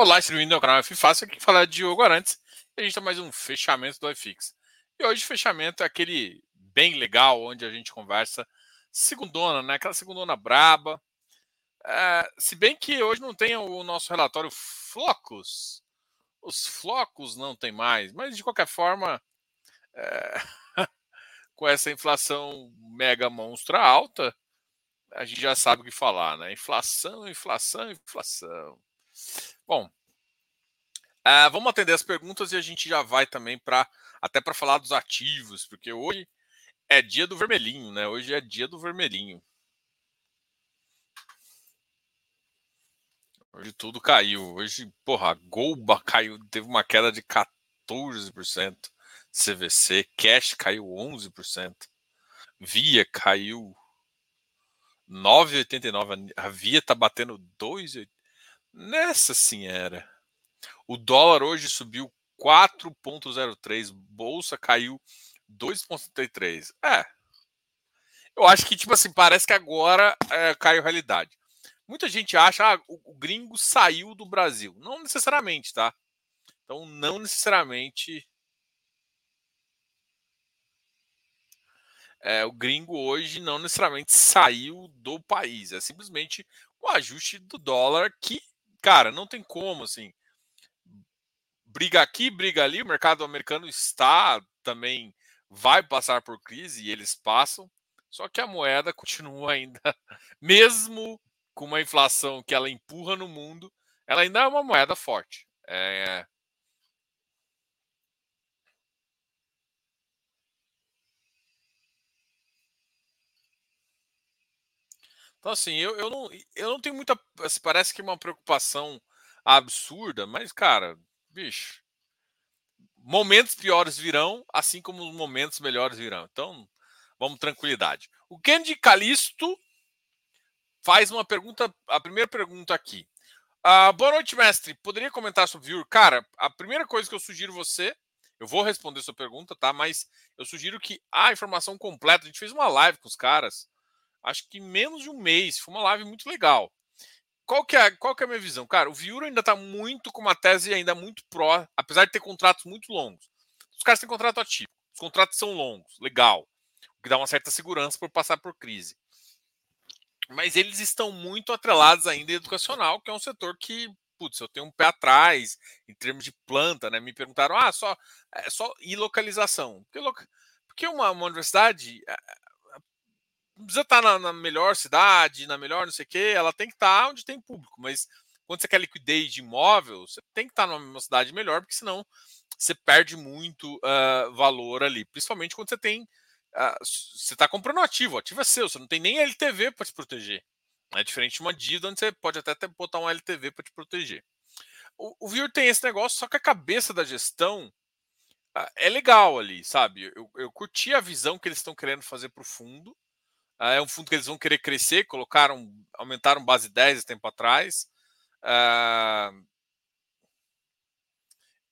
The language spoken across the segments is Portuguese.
Olá, esse é o canal F Fácil, aqui falar de Diogo Arantes. E a gente tem mais um fechamento do FX. E hoje o fechamento é aquele bem legal, onde a gente conversa segundona, né? Aquela segundona braba. É, se bem que hoje não tem o nosso relatório Flocos. Os flocos não tem mais, mas de qualquer forma, é, com essa inflação mega monstra alta, a gente já sabe o que falar, né? Inflação, inflação, inflação. Bom, uh, vamos atender as perguntas e a gente já vai também para até para falar dos ativos, porque hoje é dia do vermelhinho, né? Hoje é dia do vermelhinho. Hoje tudo caiu. Hoje, porra, Golba caiu, teve uma queda de 14%. CVC, Cash caiu 11%. Via caiu 9,89. A Via tá batendo 2,89. Nessa era. O dólar hoje subiu 4,03, bolsa caiu 2,33. É. Eu acho que, tipo assim, parece que agora é, caiu a realidade. Muita gente acha ah, o, o gringo saiu do Brasil. Não necessariamente, tá? Então, não necessariamente. É, o gringo hoje não necessariamente saiu do país. É simplesmente o ajuste do dólar que cara, não tem como, assim. Briga aqui, briga ali, o mercado americano está também vai passar por crise e eles passam, só que a moeda continua ainda, mesmo com uma inflação que ela empurra no mundo, ela ainda é uma moeda forte. É... Então, assim, eu, eu, não, eu não tenho muita. Assim, parece que é uma preocupação absurda, mas, cara, bicho. Momentos piores virão, assim como os momentos melhores virão. Então, vamos tranquilidade. O Kendi Calisto faz uma pergunta, a primeira pergunta aqui. Uh, boa noite, mestre. Poderia comentar sobre o Viewer? Cara, a primeira coisa que eu sugiro você, eu vou responder sua pergunta, tá? Mas eu sugiro que a informação completa, a gente fez uma live com os caras acho que menos de um mês. Foi uma live muito legal. Qual que é, qual que é a minha visão? Cara, o Viura ainda está muito com uma tese ainda muito pró, apesar de ter contratos muito longos. Os caras têm contrato ativo. Os contratos são longos, legal. O que dá uma certa segurança por passar por crise. Mas eles estão muito atrelados ainda em educacional, que é um setor que, putz, eu tenho um pé atrás em termos de planta, né? Me perguntaram, ah, só, é só e localização. Porque, porque uma, uma universidade, não precisa estar na, na, melhor cidade, na melhor não sei o quê, ela tem que estar onde tem público, mas quando você quer liquidez de imóvel, você tem que estar numa cidade melhor, porque senão você perde muito uh, valor ali, principalmente quando você tem. Uh, você está comprando ativo, o ativo é seu, você não tem nem LTV para te proteger. É diferente de uma dívida onde você pode até botar um LTV para te proteger. O, o Vir tem esse negócio, só que a cabeça da gestão uh, é legal ali, sabe? Eu, eu curti a visão que eles estão querendo fazer para o fundo. Uh, é um fundo que eles vão querer crescer, colocaram, aumentaram base 10 tempo atrás. Uh,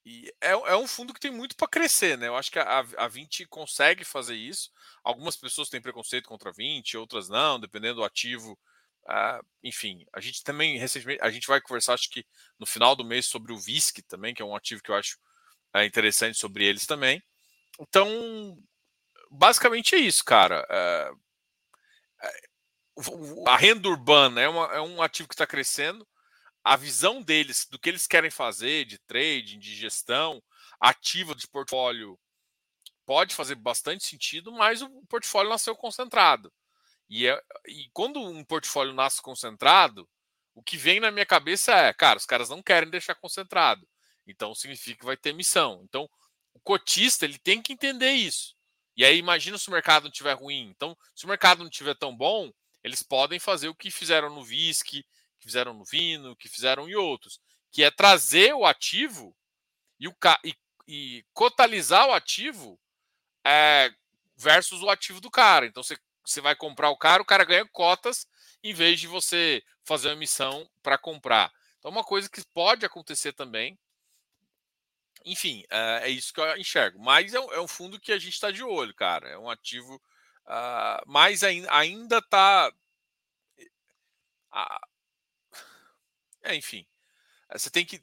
e é, é, um fundo que tem muito para crescer, né? Eu acho que a, a 20 consegue fazer isso. Algumas pessoas têm preconceito contra a 20, outras não, dependendo do ativo. Uh, enfim, a gente também recentemente a gente vai conversar, acho que no final do mês, sobre o VISC também, que é um ativo que eu acho uh, interessante sobre eles também. Então, basicamente é isso, cara. Uh, a renda urbana é, uma, é um ativo que está crescendo. A visão deles, do que eles querem fazer de trading, de gestão ativa de portfólio, pode fazer bastante sentido, mas o portfólio nasceu concentrado. E, é, e quando um portfólio nasce concentrado, o que vem na minha cabeça é, cara, os caras não querem deixar concentrado. Então significa que vai ter emissão. Então, o cotista ele tem que entender isso. E aí imagina se o mercado não estiver ruim. Então, se o mercado não estiver tão bom, eles podem fazer o que fizeram no whisky, que fizeram no vinho, que fizeram em outros, que é trazer o ativo e, o, e, e cotalizar o ativo é, versus o ativo do cara. Então você, você vai comprar o cara, o cara ganha cotas em vez de você fazer uma emissão para comprar. Então, uma coisa que pode acontecer também. Enfim, é, é isso que eu enxergo. Mas é, é um fundo que a gente está de olho, cara. É um ativo Uh, mas ainda está. Uh, é, enfim, você tem que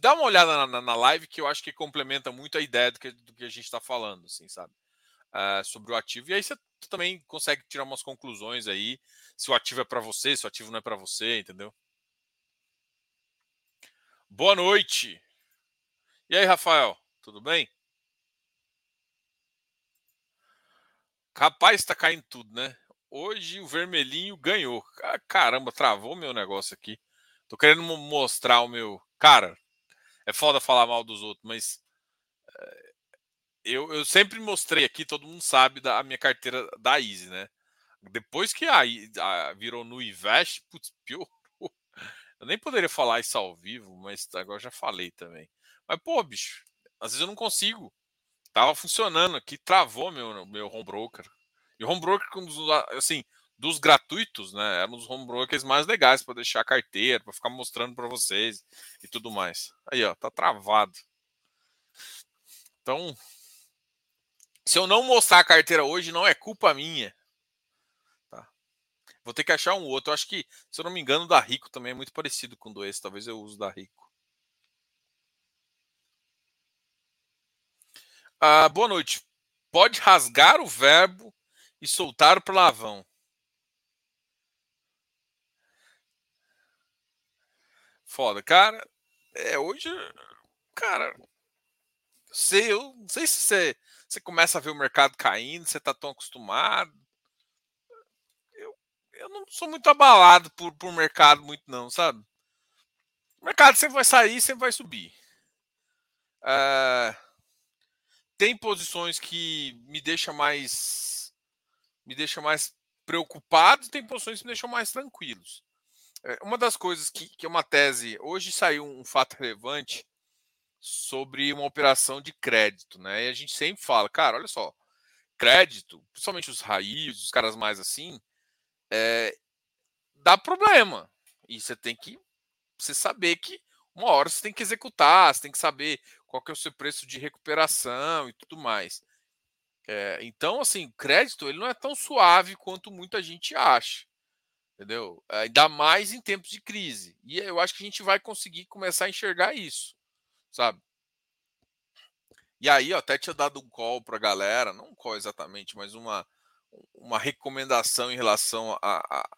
dá uma olhada na, na, live que eu acho que complementa muito a ideia do que, do que a gente está falando, assim, sabe? Uh, sobre o ativo. E aí você também consegue tirar umas conclusões aí, se o ativo é para você, se o ativo não é para você, entendeu? Boa noite. E aí, Rafael, tudo bem? Rapaz, está caindo tudo, né? Hoje o vermelhinho ganhou. Caramba, travou meu negócio aqui. Tô querendo mostrar o meu. Cara, é foda falar mal dos outros, mas eh, eu, eu sempre mostrei aqui, todo mundo sabe da minha carteira da Easy, né? Depois que a, a virou no Invest, putz, piorou. Eu nem poderia falar isso ao vivo, mas agora já falei também. Mas, pô, bicho, às vezes eu não consigo. Tava funcionando aqui, travou meu, meu home broker. E o home broker, assim, dos gratuitos, né? Era um dos home brokers mais legais para deixar carteira, para ficar mostrando para vocês e tudo mais. Aí, ó, tá travado. Então, se eu não mostrar a carteira hoje, não é culpa minha. Tá? Vou ter que achar um outro. Eu acho que, se eu não me engano, o da Rico também é muito parecido com o do esse. Talvez eu use da Rico. Ah, boa noite. Pode rasgar o verbo e soltar o palavrão. Foda. Cara, é, hoje, cara, sei, eu não sei se você, você começa a ver o mercado caindo, você tá tão acostumado. Eu, eu não sou muito abalado por, por mercado, muito não, sabe? O mercado sempre vai sair, sempre vai subir. Uh, tem posições que me deixam mais me deixa mais preocupado, tem posições que me deixam mais tranquilos. É, uma das coisas que, que é uma tese, hoje saiu um fato relevante sobre uma operação de crédito, né? E a gente sempre fala, cara, olha só, crédito, principalmente os raízes, os caras mais assim, é, dá problema. E você tem que você saber que uma hora você tem que executar, você tem que saber qual que é o seu preço de recuperação e tudo mais. É, então, assim, crédito ele não é tão suave quanto muita gente acha entendeu? Ainda mais em tempos de crise. E eu acho que a gente vai conseguir começar a enxergar isso, sabe? E aí, eu até tinha dado um call para a galera, não um call exatamente, mas uma, uma recomendação em relação a, a,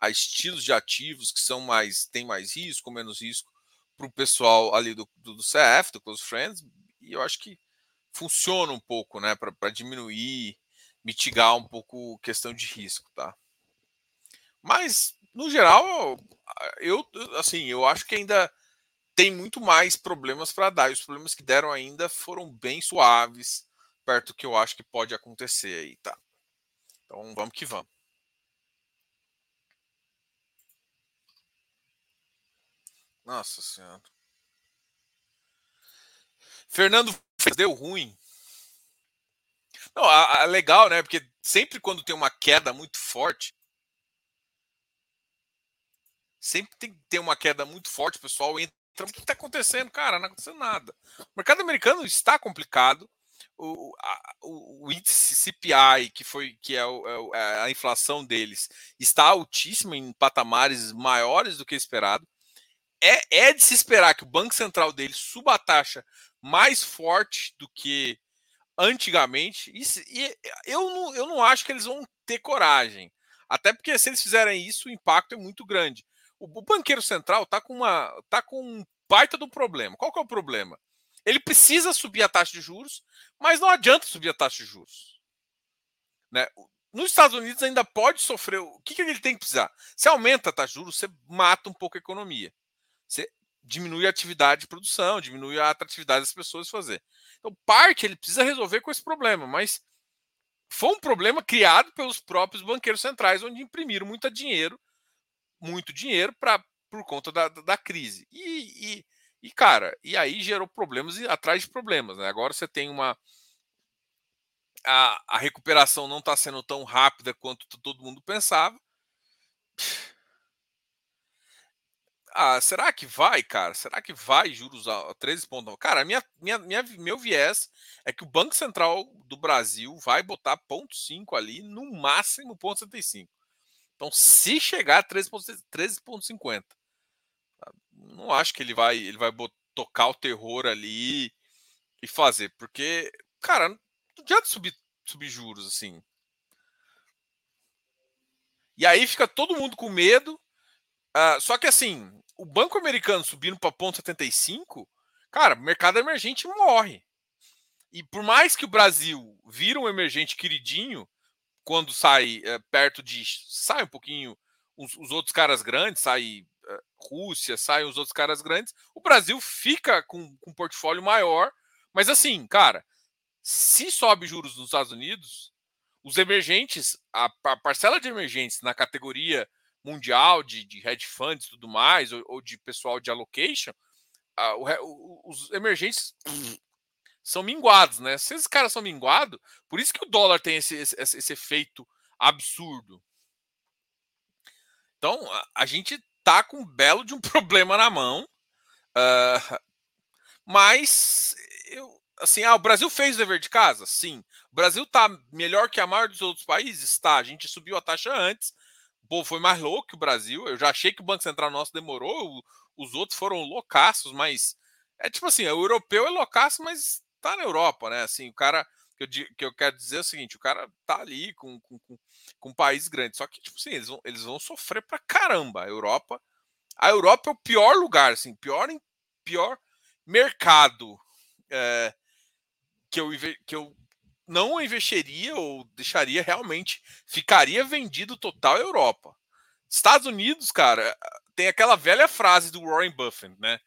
a estilos de ativos que são mais, tem mais risco, menos risco para o pessoal ali do, do, CF, do Close Friends, e eu acho que funciona um pouco, né, para diminuir, mitigar um pouco questão de risco, tá? Mas, no geral, eu assim, eu acho que ainda tem muito mais problemas para dar. E os problemas que deram ainda foram bem suaves, perto do que eu acho que pode acontecer aí, tá? Então vamos que vamos. Nossa Senhora. Fernando deu ruim. Não, a, a, legal, né? Porque sempre quando tem uma queda muito forte, sempre tem que ter uma queda muito forte, o pessoal entra. O que está acontecendo? Cara, não está acontecendo nada. O mercado americano está complicado. O, a, o, índice CPI, que foi que é, o, é, a inflação deles, está altíssima em patamares maiores do que esperado. É, é de se esperar que o Banco Central deles suba a taxa mais forte do que antigamente. E eu, não, eu não acho que eles vão ter coragem. Até porque se eles fizerem isso, o impacto é muito grande. O, o banqueiro central está com uma tá com um baita do problema. Qual que é o problema? Ele precisa subir a taxa de juros, mas não adianta subir a taxa de juros. Né? Nos Estados Unidos ainda pode sofrer. O que, que ele tem que precisar? Se aumenta a taxa de juros, você mata um pouco a economia. Você diminui a atividade de produção, diminui a atratividade das pessoas fazer. Então, parte ele precisa resolver com esse problema, mas foi um problema criado pelos próprios banqueiros centrais, onde imprimiram muito dinheiro muito dinheiro para por conta da, da crise. E, e, e, cara, e aí gerou problemas atrás de problemas. Né? Agora você tem uma. A, a recuperação não está sendo tão rápida quanto todo mundo pensava. Ah, será que vai, cara? Será que vai juros a 13,9? Cara, minha, minha, minha, meu viés é que o Banco Central do Brasil vai botar ponto 5 ali, no máximo ponto 75. Então, se chegar a 13,50, tá? não acho que ele vai, ele vai tocar o terror ali e fazer. Porque, cara, não adianta subir, subir juros assim. E aí fica todo mundo com medo. Uh, só que assim, o banco americano subindo para ponto 75, cara, mercado emergente morre. E por mais que o Brasil vira um emergente queridinho, quando sai é, perto de. sai um pouquinho os, os outros caras grandes, sai é, Rússia, saem os outros caras grandes, o Brasil fica com, com um portfólio maior. Mas assim, cara, se sobe juros nos Estados Unidos, os emergentes, a, a parcela de emergentes na categoria mundial de, de hedge funds e tudo mais, ou, ou, de pessoal de allocation, a, o, os emergentes são minguados, né? Se esses caras são minguados, por isso que o dólar tem esse, esse, esse efeito absurdo. Então, a, a, gente tá com um belo de um problema na mão. Uh, mas, eu, assim, ah, o Brasil fez o dever de casa? Sim. O Brasil tá melhor que a maioria dos outros países? Tá. A gente subiu a taxa antes. Povo foi mais louco que o Brasil. Eu já achei que o Banco Central nosso demorou. Os outros foram loucaços, mas é tipo assim, o europeu é loucaço, mas tá na Europa, né? Assim, o cara que eu, que eu quero dizer é o seguinte: o cara tá ali com, com, com, com um país grande, só que, tipo assim, eles vão, eles vão sofrer pra caramba. A Europa, a Europa é o pior lugar, assim, pior, pior mercado é, que, eu, que eu não investiria ou deixaria realmente, ficaria vendido total Europa. Estados Unidos, cara, tem aquela velha frase do Warren Buffett, né?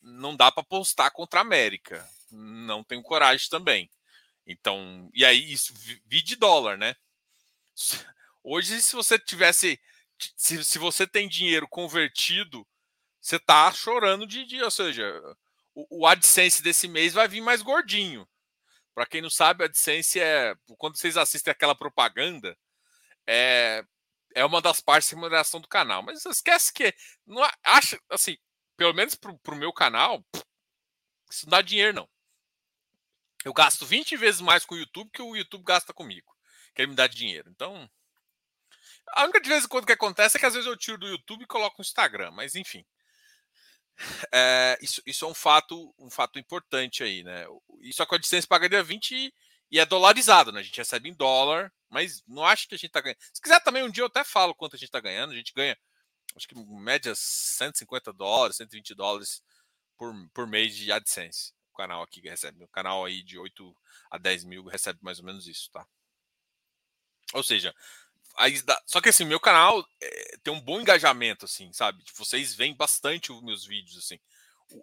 Não dá para postar contra a América não tenho coragem também. Então, e aí isso vi de dólar, né? Hoje, se você tivesse, se, se você tem dinheiro convertido, você tá chorando de dia, ou seja, o, o AdSense desse mês vai vir mais gordinho. Para quem não sabe, a AdSense é quando vocês assistem aquela propaganda, é, é uma das partes de remuneração do canal. Mas esquece que não acha assim, pelo menos para o meu canal, isso não dá dinheiro não. Eu gasto 20 vezes mais com o YouTube que o YouTube gasta comigo. Que ele me dá dinheiro. Então. A única de vez em quando que acontece é que às vezes eu tiro do YouTube e coloco no Instagram, mas enfim. É, isso, isso é um fato, um fato importante aí, né? Isso a Codicência pagaria 20 e é dolarizado, né? A gente recebe em dólar, mas não acho que a gente tá ganhando. Se quiser também, um dia eu até falo quanto a gente tá ganhando. A gente ganha, acho que média 150 dólares, 120 dólares por, por mês de AdSense canal aqui que recebe. O canal aí de 8 a 10 mil recebe mais ou menos isso, tá? Ou seja, aí dá... só que assim, meu canal é, tem um bom engajamento, assim, sabe? Tipo, vocês veem bastante os meus vídeos, assim.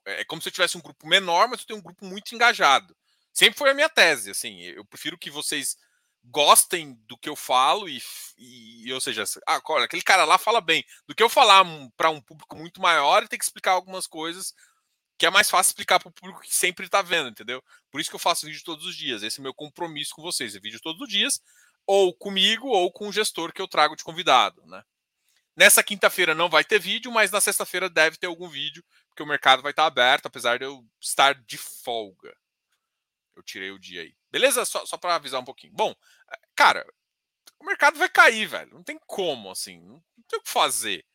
É, é como se eu tivesse um grupo menor, mas eu tenho um grupo muito engajado. Sempre foi a minha tese, assim. Eu prefiro que vocês gostem do que eu falo e, e ou seja, ah, olha, aquele cara lá fala bem. Do que eu falar para um público muito maior e ter que explicar algumas coisas que é mais fácil explicar para o público que sempre está vendo, entendeu? Por isso que eu faço vídeo todos os dias. Esse é o meu compromisso com vocês. É vídeo todos os dias, ou comigo, ou com o gestor que eu trago de convidado, né? Nessa quinta-feira não vai ter vídeo, mas na sexta-feira deve ter algum vídeo, porque o mercado vai estar aberto, apesar de eu estar de folga. Eu tirei o dia aí. Beleza? Só, só para avisar um pouquinho. Bom, cara, o mercado vai cair, velho. Não tem como, assim. Não tem o que fazer.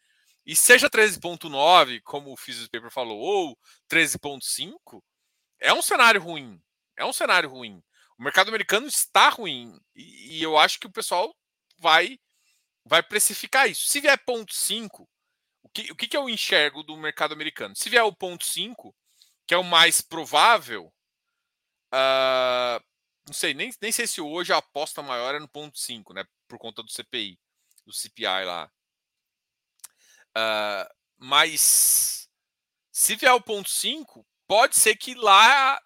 E seja 13.9, como o Physics Paper falou, ou 13.5, é um cenário ruim. É um cenário ruim. O mercado americano está ruim. E, e eu acho que o pessoal vai vai precificar isso. Se vier ponto 5, o que, o que, que eu enxergo do mercado americano? Se vier o ponto 5, que é o mais provável, uh, não sei, nem, nem sei se hoje a aposta maior é no ponto 5, né? Por conta do CPI, do CPI lá. Uh, mas se vier o ponto 5, pode ser que lá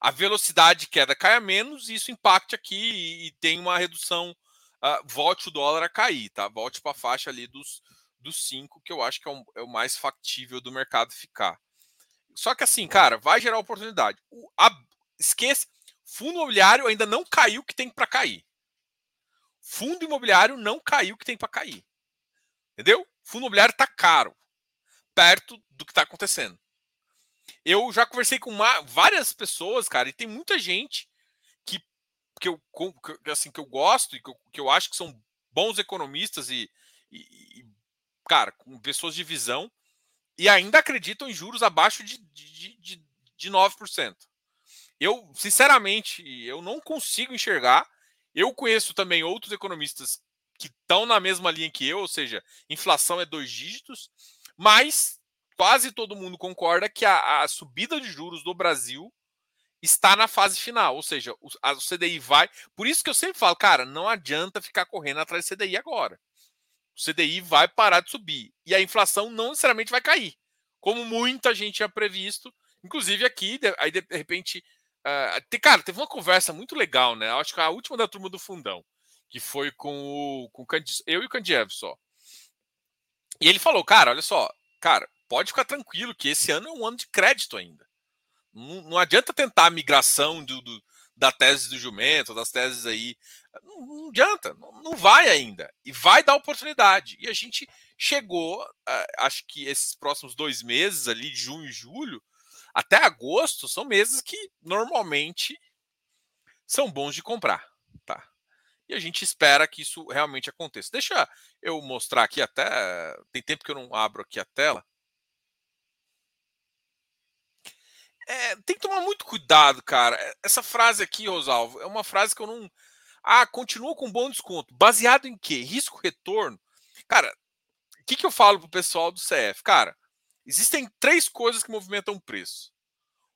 a velocidade de queda caia menos e isso impacte aqui e, e tenha uma redução, uh, volte o dólar a cair, tá? Volte para a faixa ali dos, dos 5, que eu acho que é, um, é, o mais factível do mercado ficar. Só que assim, cara, vai gerar oportunidade. O, a, esqueça, fundo imobiliário ainda não caiu o que tem para cair. Fundo imobiliário não caiu o que tem para cair. Entendeu? Fundo imobiliário está caro, perto do que está acontecendo. Eu já conversei com uma, várias pessoas, cara, e tem muita gente que, que, eu, que, assim, que eu gosto e que eu, que eu acho que são bons economistas e, e, e, cara, com pessoas de visão, e ainda acreditam em juros abaixo de, de, de, de 9%. Eu, sinceramente, eu não consigo enxergar. Eu conheço também outros economistas que estão na mesma linha que eu, ou seja, inflação é dois dígitos, mas quase todo mundo concorda que a, a subida de juros do Brasil está na fase final, ou seja, o, a, o CDI vai. Por isso que eu sempre falo, cara, não adianta ficar correndo atrás do CDI agora. O CDI vai parar de subir e a inflação não necessariamente vai cair, como muita gente tinha previsto. Inclusive aqui, aí de repente, uh, te, cara, teve uma conversa muito legal, né? Acho que a última da turma do fundão, que foi com o com eu e o Candiev só. E ele falou, cara, olha só, cara, pode ficar tranquilo que esse ano é um ano de crédito ainda. Não, não adianta tentar a migração do, do, da tese do jumento, das teses aí. Não, não adianta, não, não, vai ainda. E vai dar oportunidade. E a gente chegou, acho que esses próximos dois meses ali, de junho e julho, até agosto, são meses que normalmente são bons de comprar. Tá? E a gente espera que isso realmente aconteça. Deixa eu mostrar aqui até. Tem tempo que eu não abro aqui a tela. É, tem que tomar muito cuidado, cara. Essa frase aqui, Rosalvo, é uma frase que eu não. Ah, continua com bom desconto. Baseado em quê? Risco-retorno? Cara, o que, que eu falo pro pessoal do CF? Cara, existem três coisas que movimentam o preço.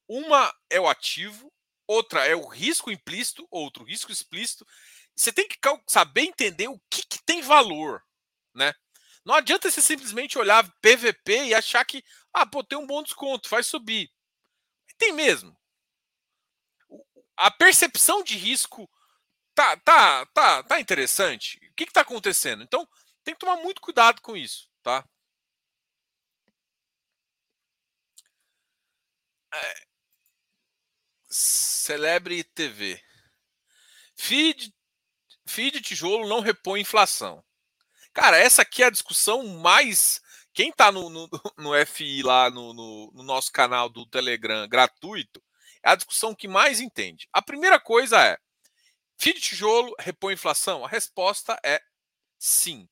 Uma é o ativo, outra é o risco implícito, outro risco explícito. Você tem que saber entender o que, que tem valor, né? Não adianta você simplesmente olhar PVP e achar que, ah, pô, tem um bom desconto, vai subir. Tem mesmo. A percepção de risco tá, tá, tá, tá interessante. O que está acontecendo? Então, tem que tomar muito cuidado com isso, tá? É... Celebre TV. Feed, feed tijolo não repõe inflação. Cara, essa aqui é a discussão mais quem está no, no, no, FI lá no, no, no, nosso canal do Telegram gratuito é a discussão que mais entende. A primeira coisa é: FII de tijolo repõe inflação? A resposta é sim.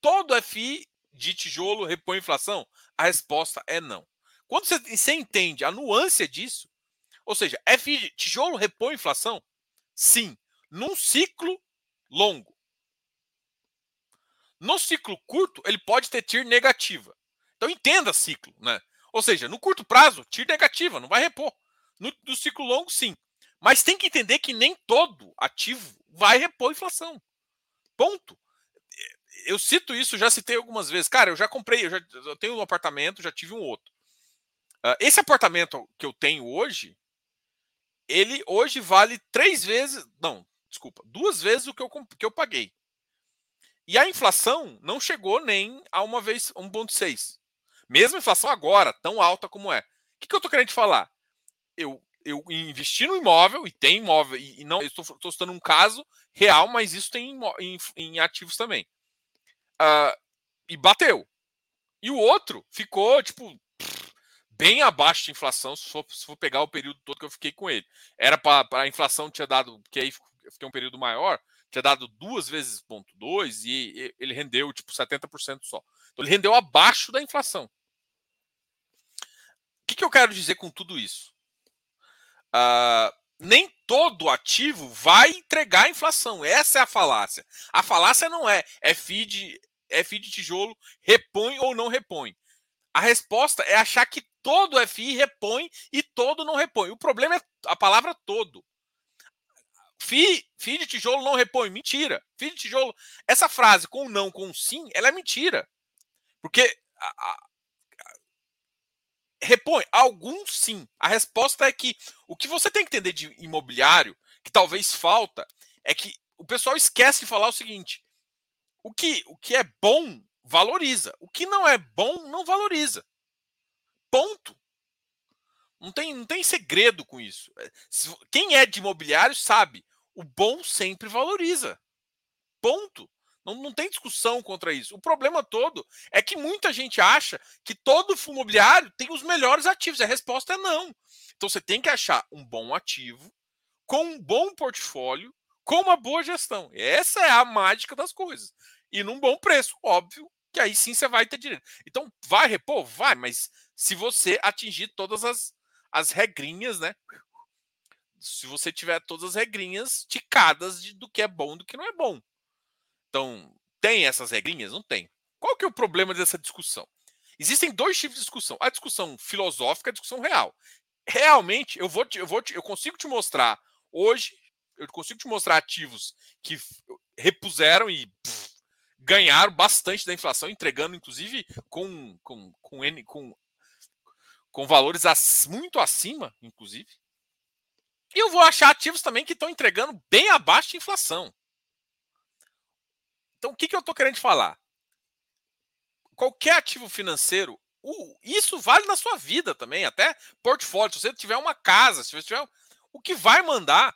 Todo FI de tijolo repõe inflação? A resposta é não. Quando você, você entende a nuance disso, ou seja, FI de tijolo repõe inflação? Sim, num ciclo longo. No ciclo curto, ele pode ter TIR negativa. Então entenda ciclo, né? Ou seja, no curto prazo, TIR negativa, não vai repor. No, no ciclo longo, sim. Mas tem que entender que nem todo ativo vai repor inflação. Ponto. Eu cito isso, já citei algumas vezes. Cara, eu já comprei, eu, já, eu tenho um apartamento, já tive um outro. Uh, esse apartamento que eu tenho hoje, ele hoje vale três vezes, não, desculpa, duas vezes o que eu, que eu paguei. E a inflação não chegou nem a uma vez 1,6. Mesmo a inflação agora, tão alta como é. O que, que eu estou querendo falar? Eu, eu investi no imóvel, e tem imóvel, e, não estou citando um caso real, mas isso tem em, em, em ativos também. Uh, e bateu. E o outro ficou, tipo, bem abaixo de inflação, se for, se for pegar o período todo que eu fiquei com ele. Era para a inflação tinha dado, que aí eu fiquei um período maior, tinha dado duas vezes ponto dois e ele rendeu tipo 70% só. Então ele rendeu abaixo da inflação. O que, que eu quero dizer com tudo isso? Uh, nem todo ativo vai entregar a inflação. Essa é a falácia. A falácia não é é feed, é feed tijolo, repõe ou não repõe. A resposta é achar que todo FI repõe e todo não repõe. O problema é a palavra todo. FI, FI de tijolo não repõe. Mentira. FI de tijolo. Essa frase com não, com sim, ela é mentira. Porque a, a, a, repõe. Alguns sim. A resposta é que o que você tem que entender de imobiliário, que talvez falta, é que o pessoal esquece de falar o seguinte: o que, o que é bom valoriza. O que não é bom não valoriza. Ponto. Não tem, não tem segredo com isso. É, quem é de imobiliário sabe o bom sempre valoriza. Ponto. Não, não tem discussão contra isso. O problema todo é que muita gente acha que todo fundo imobiliário tem os melhores ativos. A resposta é não. Então você tem que achar um bom ativo, com um bom portfólio, com uma boa gestão. Essa é a mágica das coisas. E num bom preço, óbvio, que aí sim você vai ter direito. Então, vai repor? Vai, mas se você atingir todas as, as regrinhas, né? Se você tiver todas as regrinhas ticadas de, do que é bom e do que não é bom. Então, tem essas regrinhas? Não tem. Qual que é o problema dessa discussão? Existem dois tipos de discussão: a discussão filosófica e a discussão real. Realmente, eu vou, te, eu vou, te, eu consigo te mostrar hoje, eu consigo te mostrar ativos que repuseram e pff, ganharam bastante da inflação, entregando inclusive com com com, N, com, com valores muito acima, inclusive. E eu vou achar ativos também que estão entregando bem abaixo de inflação. Então, o que, que eu estou querendo falar? Qualquer ativo financeiro, isso vale na sua vida também, até portfólio. Se você tiver uma casa, se você tiver. O que vai mandar.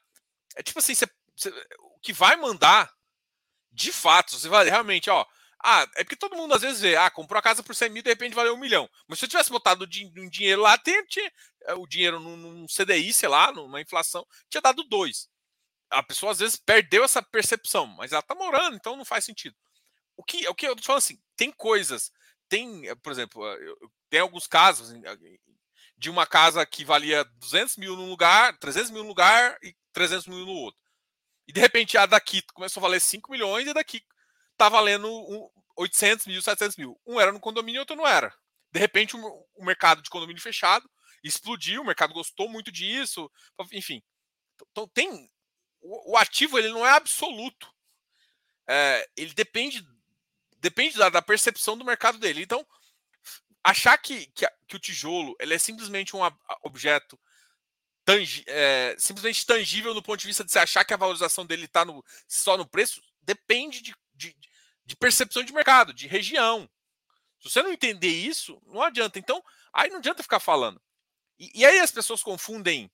É tipo assim, você, você, o que vai mandar, de fato, você vai realmente, ó. Ah, é porque todo mundo às vezes vê, ah, comprou a casa por 100 mil, de repente valeu um milhão. Mas se eu tivesse botado um dinheiro lá, tinha, o dinheiro num, CDI, sei lá, numa inflação, tinha dado dois a pessoa às vezes perdeu essa percepção, mas ela tá morando, então não faz sentido. O que, o que eu tô falando assim, tem coisas, tem, eh, por exemplo, eh, tem alguns casos de uma casa que valia 200 mil num lugar, 300 mil num lugar e 300 mil no outro. E de repente a daqui começou a valer 5 milhões e daqui tá valendo 800 mil, 700 mil. Um era no condomínio outro não era. De repente o mercado de condomínio fechado explodiu, o mercado gostou muito disso, enfim. Então tem o, ativo ele não é absoluto. É, ele depende depende da, da, percepção do mercado dele. Então, achar que, que, que o tijolo ele é simplesmente um objeto tangi, é, simplesmente tangível do ponto de vista de você achar que a valorização dele está no, só no preço, depende de, de, de percepção de mercado, de região. Se você não entender isso, não adianta. Então, aí não adianta ficar falando. E, e aí as pessoas confundem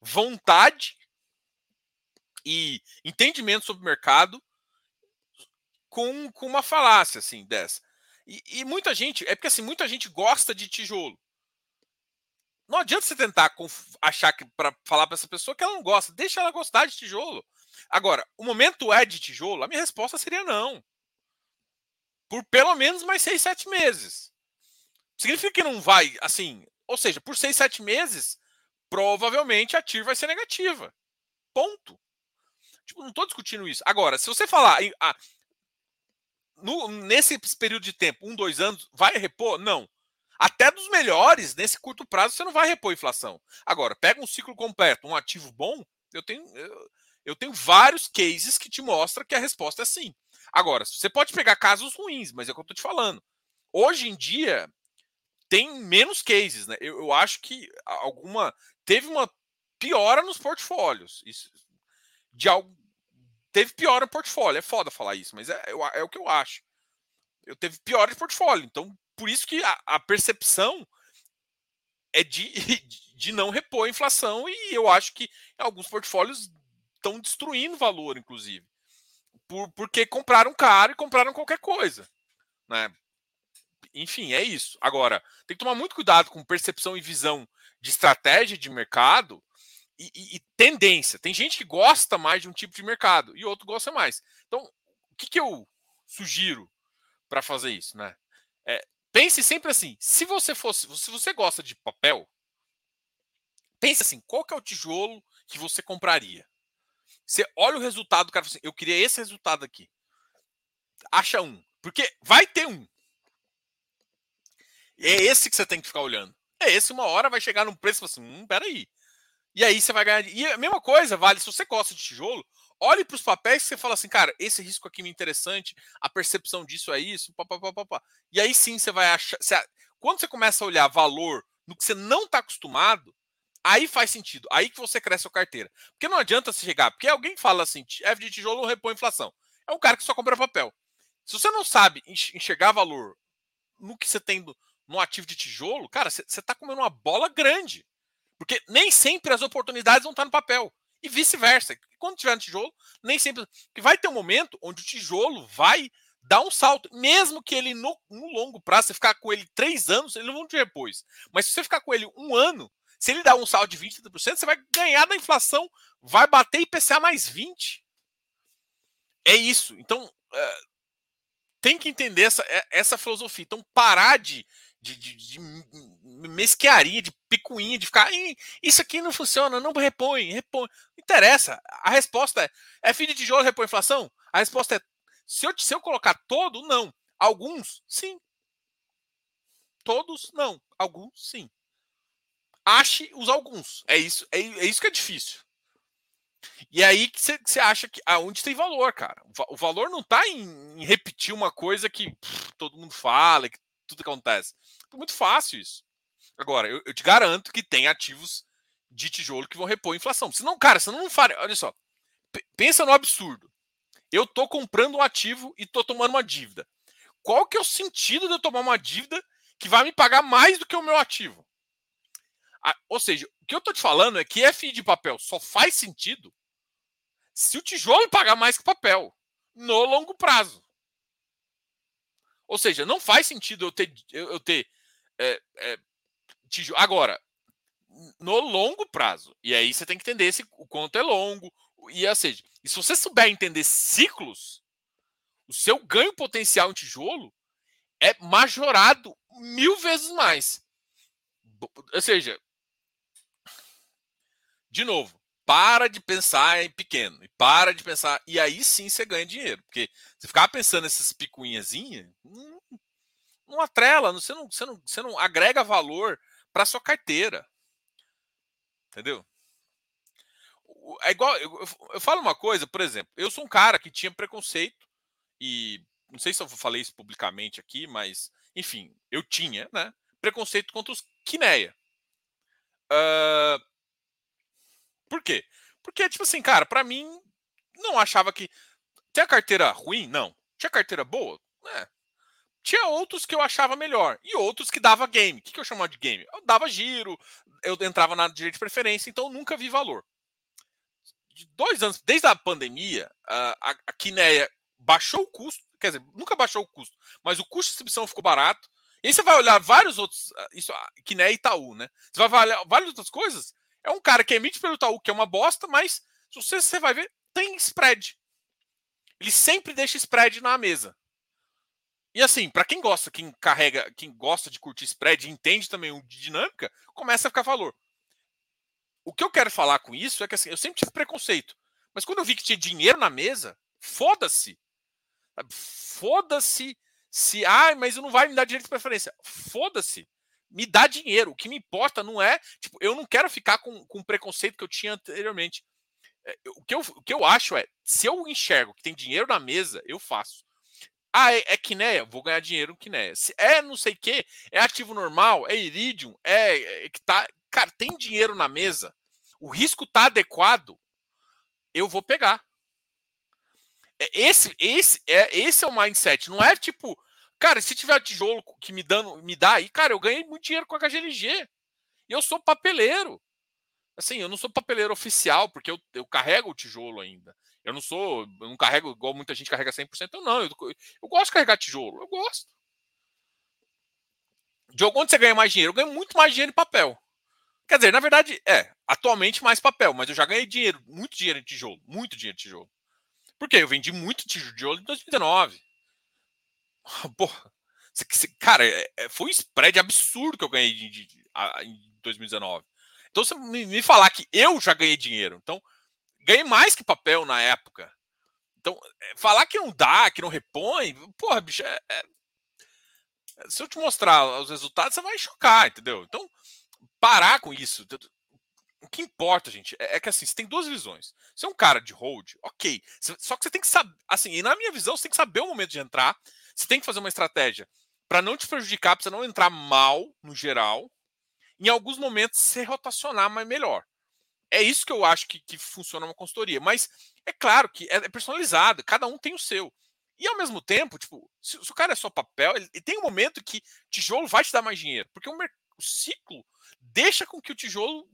vontade e entendimento sobre o mercado com, com uma falácia assim dessa. E, e, muita gente, é porque assim, muita gente gosta de tijolo. Não adianta você tentar achar que para falar para essa pessoa que ela não gosta, deixa ela gostar de tijolo. Agora, o momento é de tijolo? A minha resposta seria não. Por pelo menos mais seis, sete meses. Significa que não vai, assim, ou seja, por seis, sete meses, provavelmente a TIR vai ser negativa. Ponto. Tipo, não estou discutindo isso. Agora, se você falar ah, no, nesse período de tempo, um, dois anos, vai repor? Não. Até dos melhores, nesse curto prazo, você não vai repor inflação. Agora, pega um ciclo completo, um ativo bom, eu tenho, eu, eu tenho vários cases que te mostram que a resposta é sim. Agora, você pode pegar casos ruins, mas é o que eu estou te falando. Hoje em dia, tem menos cases, né? Eu, eu acho que alguma. Teve uma piora nos portfólios. Isso, de algo. Teve pior no portfólio. É foda falar isso, mas é, é, é o que eu acho. Eu teve pior de portfólio. Então, por isso que a, a percepção é de, de não repor a inflação, e eu acho que alguns portfólios estão destruindo valor, inclusive. Por, porque compraram caro e compraram qualquer coisa. Né? Enfim, é isso. Agora, tem que tomar muito cuidado com percepção e visão de estratégia de mercado e, e, e, tendência. Tem gente que gosta mais de um tipo de mercado e outro gosta mais. Então, o que, que eu sugiro para fazer isso, né? É, pense sempre assim: se você fosse, se você gosta de papel, pense assim: qual que é o tijolo que você compraria? Você olha o resultado, o cara fala assim: eu queria esse resultado aqui. Acha um, porque vai ter um. É esse que você tem que ficar olhando. É esse, uma hora vai chegar num preço e assim: hum, peraí. E aí você vai ganhar. E a mesma coisa vale se você gosta de tijolo, olhe para os papéis e você fala assim, cara, esse risco aqui me é interessante, a percepção disso é isso, papapá. E aí sim você vai achar. Você, quando você começa a olhar valor no que você não está acostumado, aí faz sentido. Aí que você cresce a carteira. Porque não adianta você chegar, porque alguém fala assim, F de tijolo repõe inflação. É um cara que só compra papel. Se você não sabe enxergar valor no que você tem no ativo de tijolo, cara, você está comendo uma bola grande. Porque nem sempre as oportunidades vão estar no papel. E vice-versa. Quando tiver no tijolo, nem sempre. Porque vai ter um momento onde o tijolo vai dar um salto. Mesmo que ele no, no longo prazo, você ficar com ele três anos, ele não vai te depois. Mas se você ficar com ele um ano, se ele dar um salto de 20%, você vai ganhar da inflação, vai bater IPCA mais 20%. É isso. Então, é, tem que entender essa, essa filosofia. Então, parar de, de, de, de mesquearia, de picuinha, de ficar. Isso aqui não funciona, não repõe, repõe. Não interessa. A resposta é: é filho de tijolo repõe inflação? A resposta é: se eu, se eu colocar todo, não. Alguns, sim. Todos, não. Alguns, sim. Ache os alguns. É isso, é, é isso que é difícil. E aí que você acha que aonde tem valor, cara. O valor não está em, em, repetir uma coisa que pff, todo mundo fala, que tudo acontece. É muito fácil isso. Agora, eu, eu, te garanto que tem ativos de tijolo que vão repor a inflação. Senão, cara, você não faria. Olha só. Pensa no absurdo. Eu tô comprando um ativo e tô tomando uma dívida. Qual que é o sentido de eu tomar uma dívida que vai me pagar mais do que o meu ativo? ou seja, o que eu tô te falando é que FI de papel só faz sentido se o tijolo pagar mais que o papel no longo prazo. Ou seja, não faz sentido eu ter, eu ter é, é, tijolo. Agora, no longo prazo. E aí você tem que entender esse, o quanto é longo. E, ou seja, e se você souber entender ciclos, o seu ganho potencial em tijolo é majorado mil vezes mais. Ou seja, de novo, para de pensar em pequeno e para de pensar e aí sim você ganha dinheiro porque você ficar pensando nessas picuinhazinhas não, não atrela você não, você não você não agrega valor para sua carteira. Entendeu? É igual eu, eu, falo uma coisa por exemplo eu sou um cara que tinha preconceito e não sei se eu falei isso publicamente aqui mas enfim eu tinha né preconceito contra os Kineia uh, por quê? Porque, tipo assim, cara, para mim, não achava que. Tinha carteira ruim? Não. Tinha carteira boa? É. Tinha outros que eu achava melhor. E outros que dava game. O que, que eu chamava de game? Eu dava giro, eu entrava na direito de preferência, então nunca vi valor. De dois anos, desde a pandemia, a, a Kineia baixou o custo, quer dizer, nunca baixou o custo, mas o custo de distribuição ficou barato. E aí você vai olhar vários outros, isso, Kineia e Itaú, né? Você vai olhar várias outras coisas, é um cara que emite pelo Itaú, que é uma bosta, mas se você, você vai ver, tem spread. Ele sempre deixa spread na mesa. E assim, para quem gosta, quem carrega, quem gosta de curtir spread entende também o de dinâmica, começa a ficar valor. O que eu quero falar com isso é que assim, eu sempre tive preconceito. Mas quando eu vi que tinha dinheiro na mesa, foda-se. Foda-se se, ah, mas não vai me dar direito de preferência. Foda-se me dá dinheiro. O que me importa não é, tipo, eu não quero ficar com, com o preconceito que eu tinha anteriormente. É, o, que eu, o que eu acho é, se eu enxergo que tem dinheiro na mesa, eu faço. Ah, é, é Kineia? Vou ganhar dinheiro com Kineia. Se é não sei o que, é ativo normal, é Iridium, é, é que tá. Cara, tem dinheiro na mesa, o risco tá adequado, eu vou pegar. É, esse, esse, é, esse é o mindset. Não é tipo, Cara, se tiver tijolo que me, dando, me dá aí, cara, eu ganhei muito dinheiro com a HGLG. E eu sou papeleiro. Assim, eu não sou papeleiro oficial, porque eu, eu carrego o tijolo ainda. Eu não sou, eu não carrego igual muita gente carrega 100%, eu não. Eu, eu gosto de carregar tijolo, eu gosto. De onde você ganha mais dinheiro? Eu ganho muito mais dinheiro em papel. Quer dizer, na verdade, é, atualmente mais papel, mas eu já ganhei dinheiro, muito dinheiro em tijolo, muito dinheiro em tijolo. Por quê? Eu vendi muito tijolo em 2019. Porra. Cara, é, é, foi um spread absurdo que eu ganhei em 2019. Então, você me, falar que eu já ganhei dinheiro. Então, ganhei mais que papel na época. Então, é, falar que não dá, que não repõe, porra, bicho, é, é, se eu te mostrar os resultados, você vai chocar, entendeu? Então, parar com isso. O que importa, gente, é que assim, você tem duas visões. Você é um cara de hold, ok. Só que você tem que saber, assim, e na minha visão, você tem que saber o momento de entrar você tem que fazer uma estratégia para não te prejudicar, para você não entrar mal no geral. Em alguns momentos, se rotacionar, mas melhor. É isso que eu acho que, que funciona uma consultoria. Mas é claro que é, é personalizado, cada um tem o seu. E ao mesmo tempo, tipo, se, se o cara é só papel, ele, ele, tem um momento que tijolo vai te dar mais dinheiro. Porque o, o ciclo deixa com que o tijolo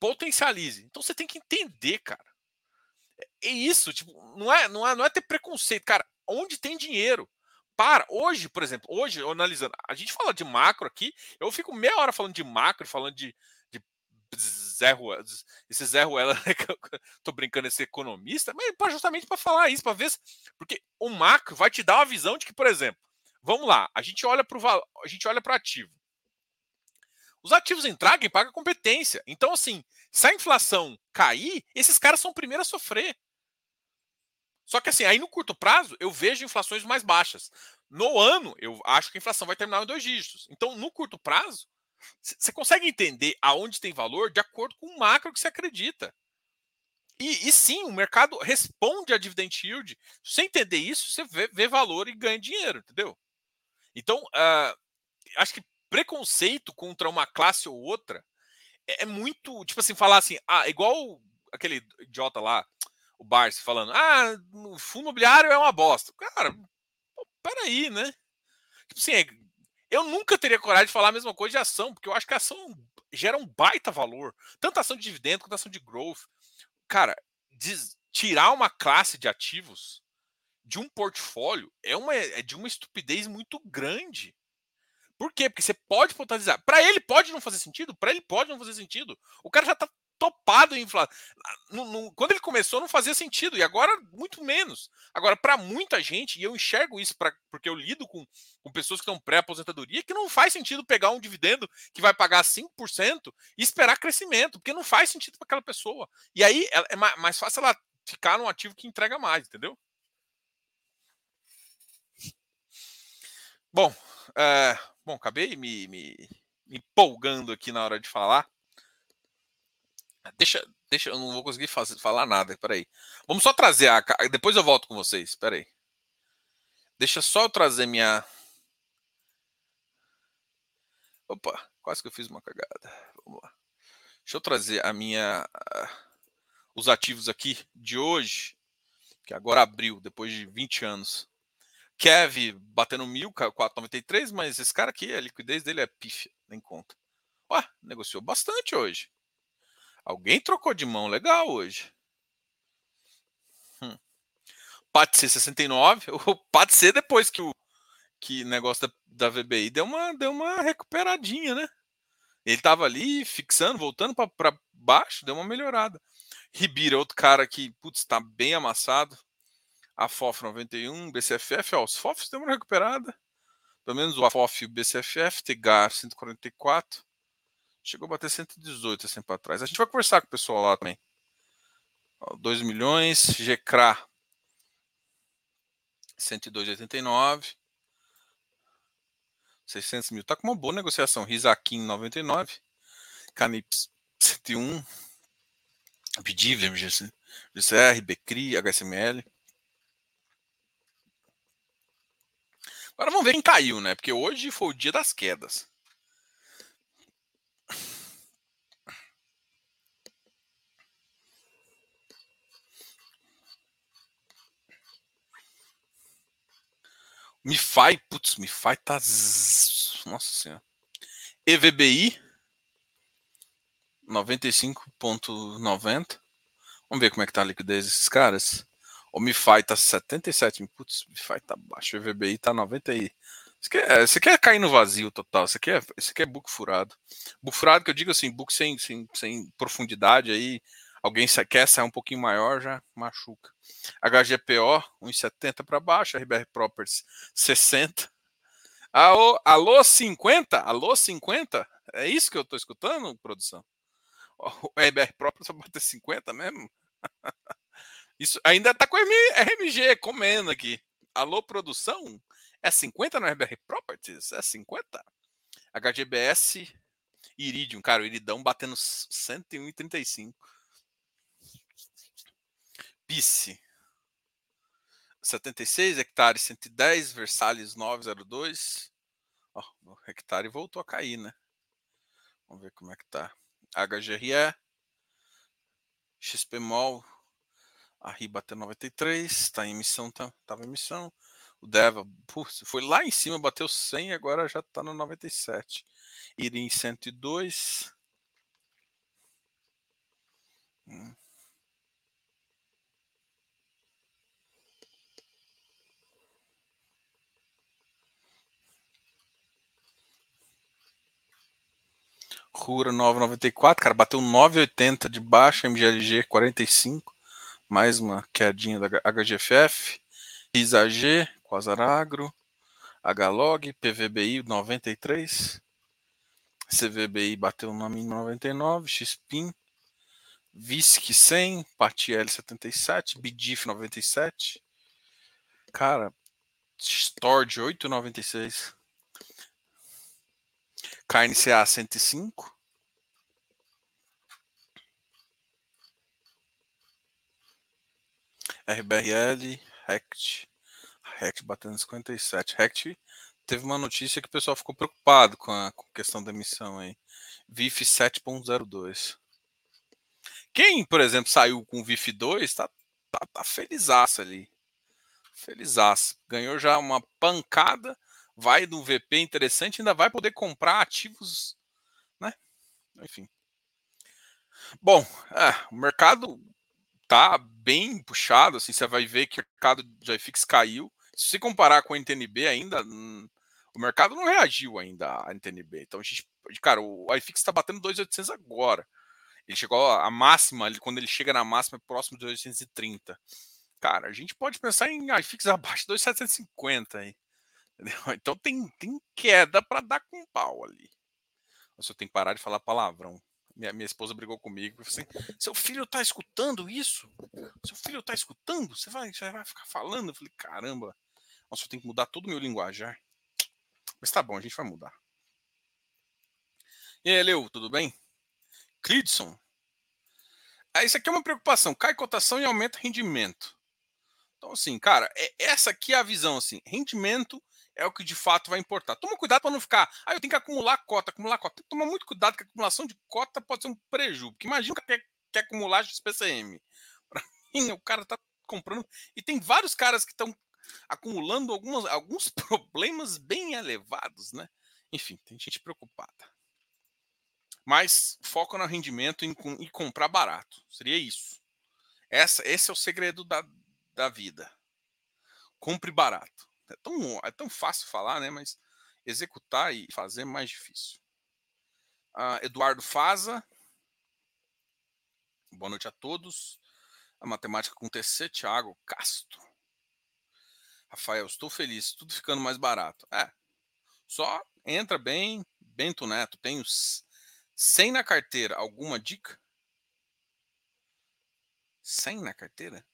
potencialize. Então você tem que entender, cara. É, é isso, tipo, não é, não é, não é ter preconceito, cara onde tem dinheiro. Para, hoje, por exemplo, hoje, analisando, a gente fala de macro aqui, eu fico meia hora falando de macro, falando de, de Zé Ruela, esse Zé Ruela, tô brincando, esse economista, mas justamente para falar isso, para ver, se, porque o macro vai te dar uma visão de que, por exemplo, vamos lá, a gente olha para o a gente olha para ativo. Os ativos entrarem paga competência. Então, assim, se a inflação cair, esses caras são os primeiros a sofrer. Só que assim, aí no curto prazo eu vejo inflações mais baixas. No ano, eu acho que a inflação vai terminar em dois dígitos. Então, no curto prazo, você consegue entender aonde tem valor de acordo com o macro que você acredita. E, e, sim, o mercado responde a dividend yield. Se você entender isso, você vê, vê valor e ganha dinheiro, entendeu? Então, uh, acho que preconceito contra uma classe ou outra é, é, muito, tipo assim, falar assim, ah, igual aquele idiota lá, o Barsi, falando, ah, o fundo imobiliário é uma bosta. Cara, peraí, né? Tipo assim, eu nunca teria coragem de falar a mesma coisa de ação, porque eu acho que a ação gera um baita valor. Tanto ação de dividendo quanto ação de growth. Cara, tirar uma classe de ativos de um portfólio é, uma, é de uma estupidez muito grande. Por quê? Porque você pode potencializar. Para ele pode não fazer sentido, para ele pode não fazer sentido. O cara já está topado em inflação. Quando ele começou, não fazia sentido, e agora, muito menos. Agora, para muita gente, e eu enxergo isso pra, porque eu lido com, com pessoas que estão pré-aposentadoria, que não faz sentido pegar um dividendo que vai pagar 5% e esperar crescimento, porque não faz sentido para aquela pessoa. E aí é mais fácil ela ficar num ativo que entrega mais, entendeu? Bom, é, bom acabei me, me, me empolgando aqui na hora de falar. Deixa, deixa, eu não vou conseguir fazer, falar nada, peraí. Vamos só trazer a. Depois eu volto com vocês, peraí. Deixa só eu trazer minha. Opa, quase que eu fiz uma cagada. Vamos lá. Deixa eu trazer a minha. Os ativos aqui de hoje, que agora abriu, depois de 20 anos. Kev batendo mil, 493, mas esse cara aqui, a liquidez dele é pífia, nem conta. Ué, negociou bastante hoje. Alguém trocou de mão legal hoje. Hum. Pode ser 69, pode ser depois que o que negócio da, da VBI deu uma, deu uma recuperadinha, né? Ele tava ali fixando, voltando para baixo, deu uma melhorada. Ribira, outro cara que, putz, tá bem amassado. A FOF 91, BCFF, ó, os FOFs deu uma recuperada. Pelo menos o FOF e o BCFF, TGAR 144. Chegou a bater 118 assim para trás. A gente vai conversar com o pessoal lá também. 2 milhões, GCRA 102,89. 600 mil. Tá com uma boa negociação. Risaquim 99. Canips 101. Bidiv, GCR, Becri, HSML. Agora vamos ver quem caiu, né? Porque hoje foi o dia das quedas. MiFi, putz, MiFi tá. Nossa senhora. EVBI 95.90. Vamos ver como é que tá a liquidez desses caras. O MiFi tá 77. Putz, MiFi tá baixo. O EVBI tá 90 e. Aqui, é, aqui é cair no vazio total. Isso aqui é, aqui é book furado. Book furado que eu digo assim, book sem, sem, sem profundidade aí, Alguém quer sair um pouquinho maior, já machuca. HGPO, 1,70 para baixo. RBR Properties, 60. Alô, alô, 50? Alô, 50? É isso que eu estou escutando, produção? O RBR Properties vai bater 50 mesmo? Isso ainda está com RMG comendo aqui. Alô, produção? É 50 no RBR Properties? É 50? HGBS Iridium, cara, o Iridão batendo 101,35. Pice. 76 hectares 110, Versalhes 902. Ó, o hectare voltou a cair, né? Vamos ver como é que tá. HGRE, XPMOL, a RIBA até 93, tá em emissão, tá, tava em emissão. O Deva, putz, foi lá em cima, bateu 100 e agora já tá no 97. Irim 102. Hum. Rura 994, cara, bateu 9,80 de baixa, MGLG 45, mais uma quedinha da HGFF, ISAG, Quasaragro, HLOG, PVBI 93, CVBI bateu no mínima 99, XPIN, VISC 100, PATL 77, BDIF 97, cara, Storage 896, KNCA 105, RBRL, RECT, RECT batendo 57. RECT teve uma notícia que o pessoal ficou preocupado com a, questão da emissão aí. VIF 7.02. Quem, por exemplo, saiu com VIF 2 tá, tá, tá felizaço ali. Felizaço. Ganhou já uma pancada, vai um VP interessante, ainda vai poder comprar ativos, né? Enfim. Bom, é, o mercado tá bem puxado, assim, você vai ver que o mercado de IFIX caiu. Se você comparar com o NTNB ainda, hum, o mercado não reagiu ainda à NTNB. Então, a gente, cara, o IFIX está batendo 2.800 agora. Ele chegou à máxima, quando ele chega na máxima, é próximo de 230. Cara, a gente pode pensar em iFix abaixo de 2,750 aí. Então tem, tem queda para dar com pau ali. Eu tenho que parar de falar palavrão. Minha, minha esposa brigou comigo assim: Seu filho tá escutando isso? Seu filho tá escutando? Você vai, você vai ficar falando? Eu falei: Caramba, nossa, eu tenho que mudar todo o meu linguajar. Mas tá bom, a gente vai mudar. E aí, Leo, tudo bem? Clidson. Ah, isso aqui é uma preocupação. Cai cotação e aumenta rendimento. Então, assim, cara, é, essa aqui é a visão, assim, rendimento é o que de fato vai importar. Toma cuidado para não ficar, ah, eu tenho que acumular cota, acumular cota. Tomar muito cuidado que a acumulação de cota pode ser um prejuízo. Porque imagina que quer, quer acumular XPCM. Para mim, o cara tá comprando. E tem vários caras que estão acumulando algumas, alguns problemas bem elevados, né? Enfim, tem gente preocupada. Mas foca no rendimento e em comprar barato. Seria isso. Essa, esse é o segredo da, da vida. Compre barato. É tão, é tão fácil falar, né? Mas executar e fazer é mais difícil. Uh, Eduardo Faza. Boa noite a todos. A matemática com TC, Thiago Castro. Rafael, estou feliz, tudo ficando mais barato. É, só entra bem, Bento Neto, tenho 100 na carteira. Alguma dica? 100 na carteira?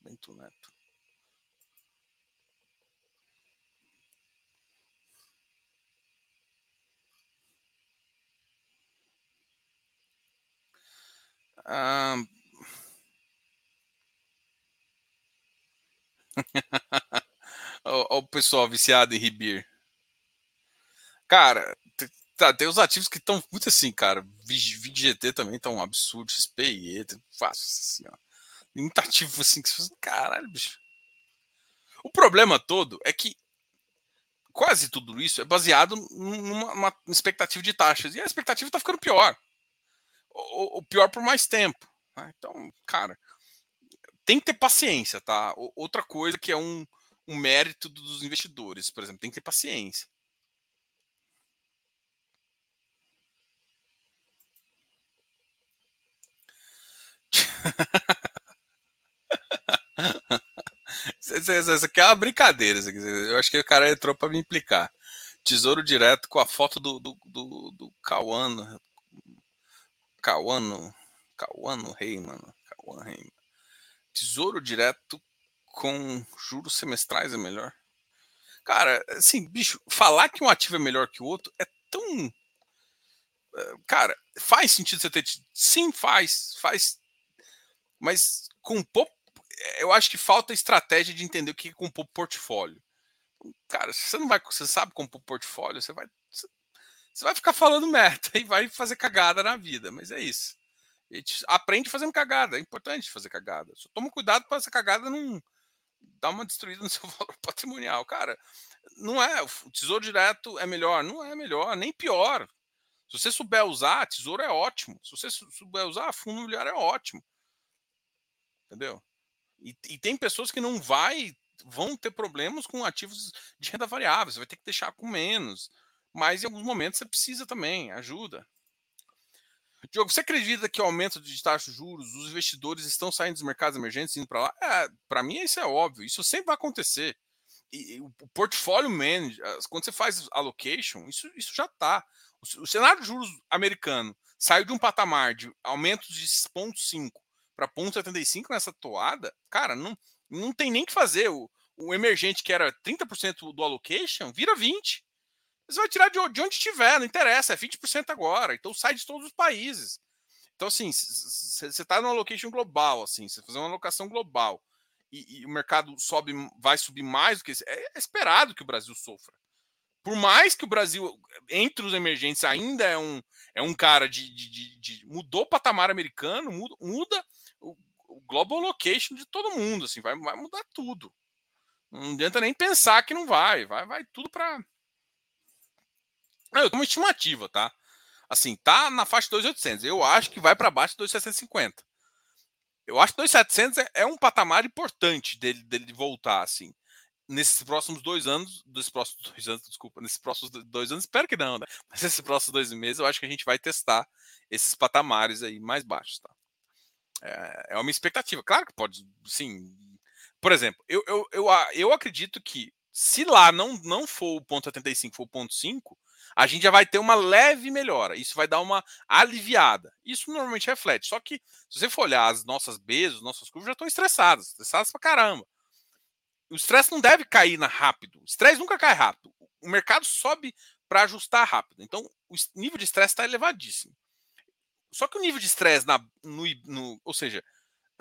Bento Neto. Ah... o, pessoal viciado em Ribir. Cara, tá, tem os ativos que estão muito assim, cara. VGT também tá um absurdo. XPI, fácil assim, ó muito ativo assim, que você caralho, bicho. O problema todo é que quase tudo isso é baseado numa expectativa de taxas. E a expectativa está ficando pior. O, pior por mais tempo. Né? Então, cara, tem que ter paciência, tá? Outra coisa que é um, um mérito dos investidores, por exemplo, tem que ter paciência. Isso aqui é uma brincadeira. Eu acho que o cara entrou para me implicar. Tesouro direto com a foto do, do, do, do Cauano. Cauano. Cauano Rei, mano. Cauano Rei. Tesouro direto com juros semestrais é melhor. Cara, assim, bicho, falar que um ativo é melhor que o outro é tão. Eh, cara, faz sentido você ter. Sim, faz. Faz. Mas com pouco eu acho que falta estratégia de entender o que é compor portfólio. Cara, você não vai, você sabe compor portfólio, você vai, você vai ficar falando merda e vai fazer cagada na vida, mas é isso. A gente aprende fazendo cagada, é importante fazer cagada. Só toma cuidado para essa cagada não dar uma destruída no seu valor patrimonial. Cara, não é, o tesouro direto é melhor, não é melhor, nem pior. Se você souber usar, tesouro é ótimo. Se você souber usar, fundo imobiliário é ótimo. Entendeu? E, e, tem pessoas que não vai, vão ter problemas com ativos de renda variável, você vai ter que deixar com menos. Mas em alguns momentos você precisa também, ajuda. Diogo, você acredita que o aumento de taxa de juros, os investidores estão saindo dos mercados emergentes indo para lá? É, para mim isso é óbvio, isso sempre vai acontecer. E, e o portfólio manager, quando você faz allocation, isso, isso já está. O, o cenário de juros americano saiu de um patamar de aumento de 0,5 para 0,75 nessa toada, cara, não, não tem nem que fazer. O, o emergente que era 30% do allocation vira 20%. Você vai tirar de, de onde estiver, não interessa, é 20% agora. Então sai de todos os países. Então, assim, você está no allocation global, assim, você fazer uma alocação global e, e, o mercado sobe, vai subir mais do que isso, é esperado que o Brasil sofra. Por mais que o Brasil, entre os emergentes, ainda é um, é um cara de, de, de, de mudou o patamar americano, muda, muda o, o, global location de todo mundo, assim, vai, vai mudar tudo. Não adianta nem pensar que não vai, vai, vai tudo para eu tenho uma estimativa, tá? Assim, tá na faixa de 2,800. Eu acho que vai para baixo de 2,750. Eu acho que 2,700 é, é um patamar importante dele, dele voltar, assim. Nesses próximos dois anos, dos próximos dois anos, desculpa, nesses próximos dois anos, espero que não, né? Mas nesses próximos dois meses, eu acho que a gente vai testar esses patamares aí mais baixos, tá? É, é uma expectativa. Claro que pode, sim. Por exemplo, eu, eu, eu, eu acredito que se lá não, não for o ponto 75, for o ponto 5, a gente já vai ter uma leve melhora. Isso vai dar uma aliviada. Isso normalmente reflete. Só que, se você for olhar as nossas Bs, as nossas curvas já estão estressadas, estressadas pra caramba. O estresse não deve cair na rápido. O estresse nunca cai rápido. O mercado sobe para ajustar rápido. Então, o nível de estresse está elevadíssimo. Só que o nível de estresse no, no, ou seja,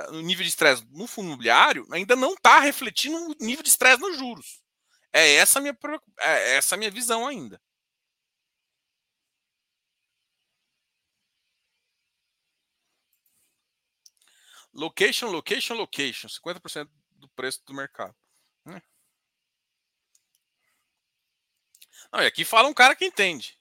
o nível de estresse no fundo imobiliário ainda não está refletindo o nível de estresse nos juros. É essa minha, é essa minha visão ainda. Location, location, location. 50% do preço do mercado. Né? Não, e aqui fala um cara que entende.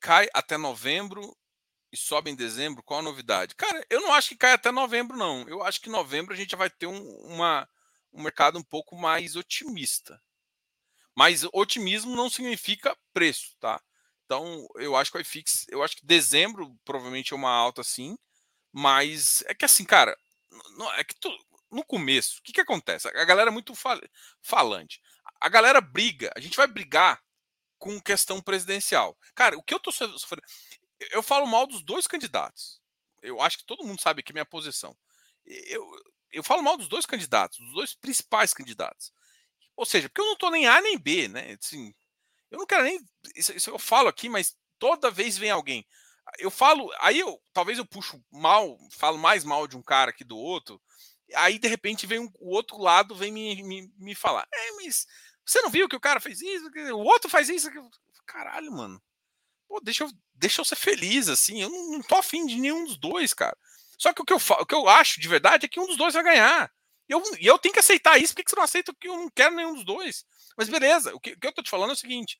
Cai até novembro e sobe em dezembro. Qual a novidade? Cara, eu não acho que cai até novembro, não. Eu acho que em novembro a gente já vai ter um, uma, um mercado um pouco mais otimista. Mas otimismo não significa preço, tá? Então, eu acho que o iFix, eu acho que dezembro provavelmente é uma alta sim, mas é que assim, cara, é que tu, no começo, o que, que acontece? A galera é muito fal, falante. A galera briga, a gente vai brigar com questão presidencial. Cara, o que eu tô sofrendo. Eu falo mal dos dois candidatos. Eu acho que todo mundo sabe aqui minha posição. Eu, eu falo mal dos dois candidatos, dos dois principais candidatos. Ou seja, porque eu não estou nem A nem B, né? Assim, eu não quero nem. Isso, isso, eu falo aqui, mas toda vez vem alguém. Eu falo, aí eu talvez eu puxo mal, falo mais mal de um cara que do outro. Aí de repente vem um, o outro lado vem me, me, me falar. É, mas você não viu que o cara fez isso? O outro faz isso? Caralho, mano. Pô, deixa eu, deixa eu ser feliz, assim. Eu não, não tô afim de nenhum dos dois, cara. Só que o que, eu, o que eu acho de verdade é que um dos dois vai ganhar. E eu, eu tenho que aceitar isso. Por que você não aceita que eu não quero nenhum dos dois? Mas beleza, o que, o que eu tô te falando é o seguinte: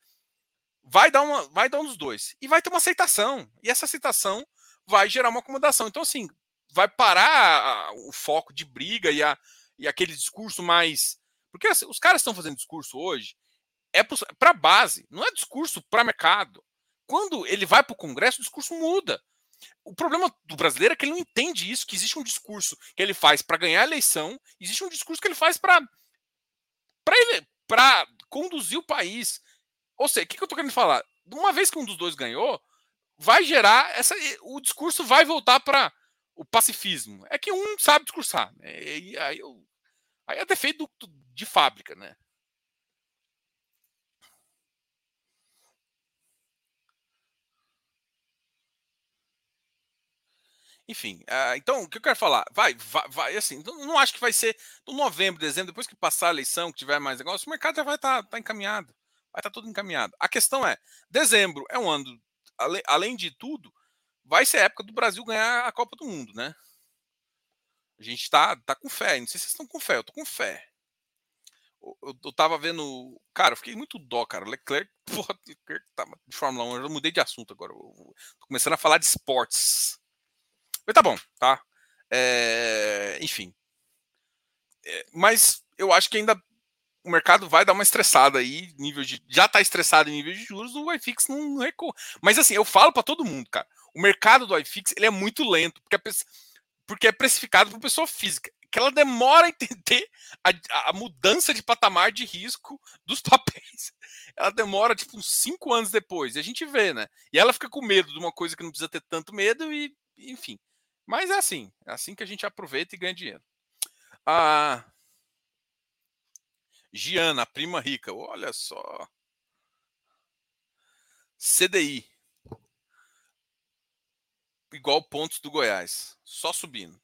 vai dar, uma, vai dar um dos dois. E vai ter uma aceitação. E essa aceitação vai gerar uma acomodação. Então, assim, vai parar o foco de briga e, a, e aquele discurso mais. Porque assim, os caras estão fazendo discurso hoje é para base, não é discurso para mercado. Quando ele vai para o Congresso, o discurso muda. O problema do brasileiro é que ele não entende isso, que existe um discurso que ele faz para ganhar a eleição, existe um discurso que ele faz para para conduzir o país. Ou seja, o que, que eu estou querendo falar? Uma vez que um dos dois ganhou, vai gerar essa o discurso vai voltar para o pacifismo. É que um sabe discursar, né? aí, aí, aí é defeito de fábrica, né? Enfim, uh, então o que eu quero falar? Vai, vai, vai assim, não, não acho que vai ser no novembro, dezembro, depois que passar a eleição, que tiver mais negócio, o mercado já vai estar tá, tá encaminhado. Vai estar tá tudo encaminhado. A questão é, dezembro é um ano, ale, além de tudo, vai ser a época do Brasil ganhar a Copa do Mundo, né? A gente tá, tá com fé. Não sei se vocês estão com fé, eu tô com fé. Eu, eu, eu tava vendo. Cara, eu fiquei muito dó, cara. Leclerc, porra, Leclerc de Fórmula 1. Eu mudei de assunto agora. Eu, tô começando a falar de esportes. Mas tá bom, tá? É, enfim. é, mas eu acho que ainda o mercado vai dar uma estressada aí, nível de já está estressado em nível de juros, o iFix não recua. Mas assim, eu falo para todo mundo, cara, o mercado do iFix ele é muito lento, porque, porque é precificado por pessoa física, que ela demora a entender a, a, mudança de patamar de risco dos papéis. Ela demora tipo uns cinco anos depois, e a gente vê, né? E ela fica com medo de uma coisa que não precisa ter tanto medo, e enfim. Mas é assim, é assim que a gente aproveita e ganha dinheiro. Ah, Giana, prima rica, olha só. CDI. Igual pontos do Goiás, só subindo.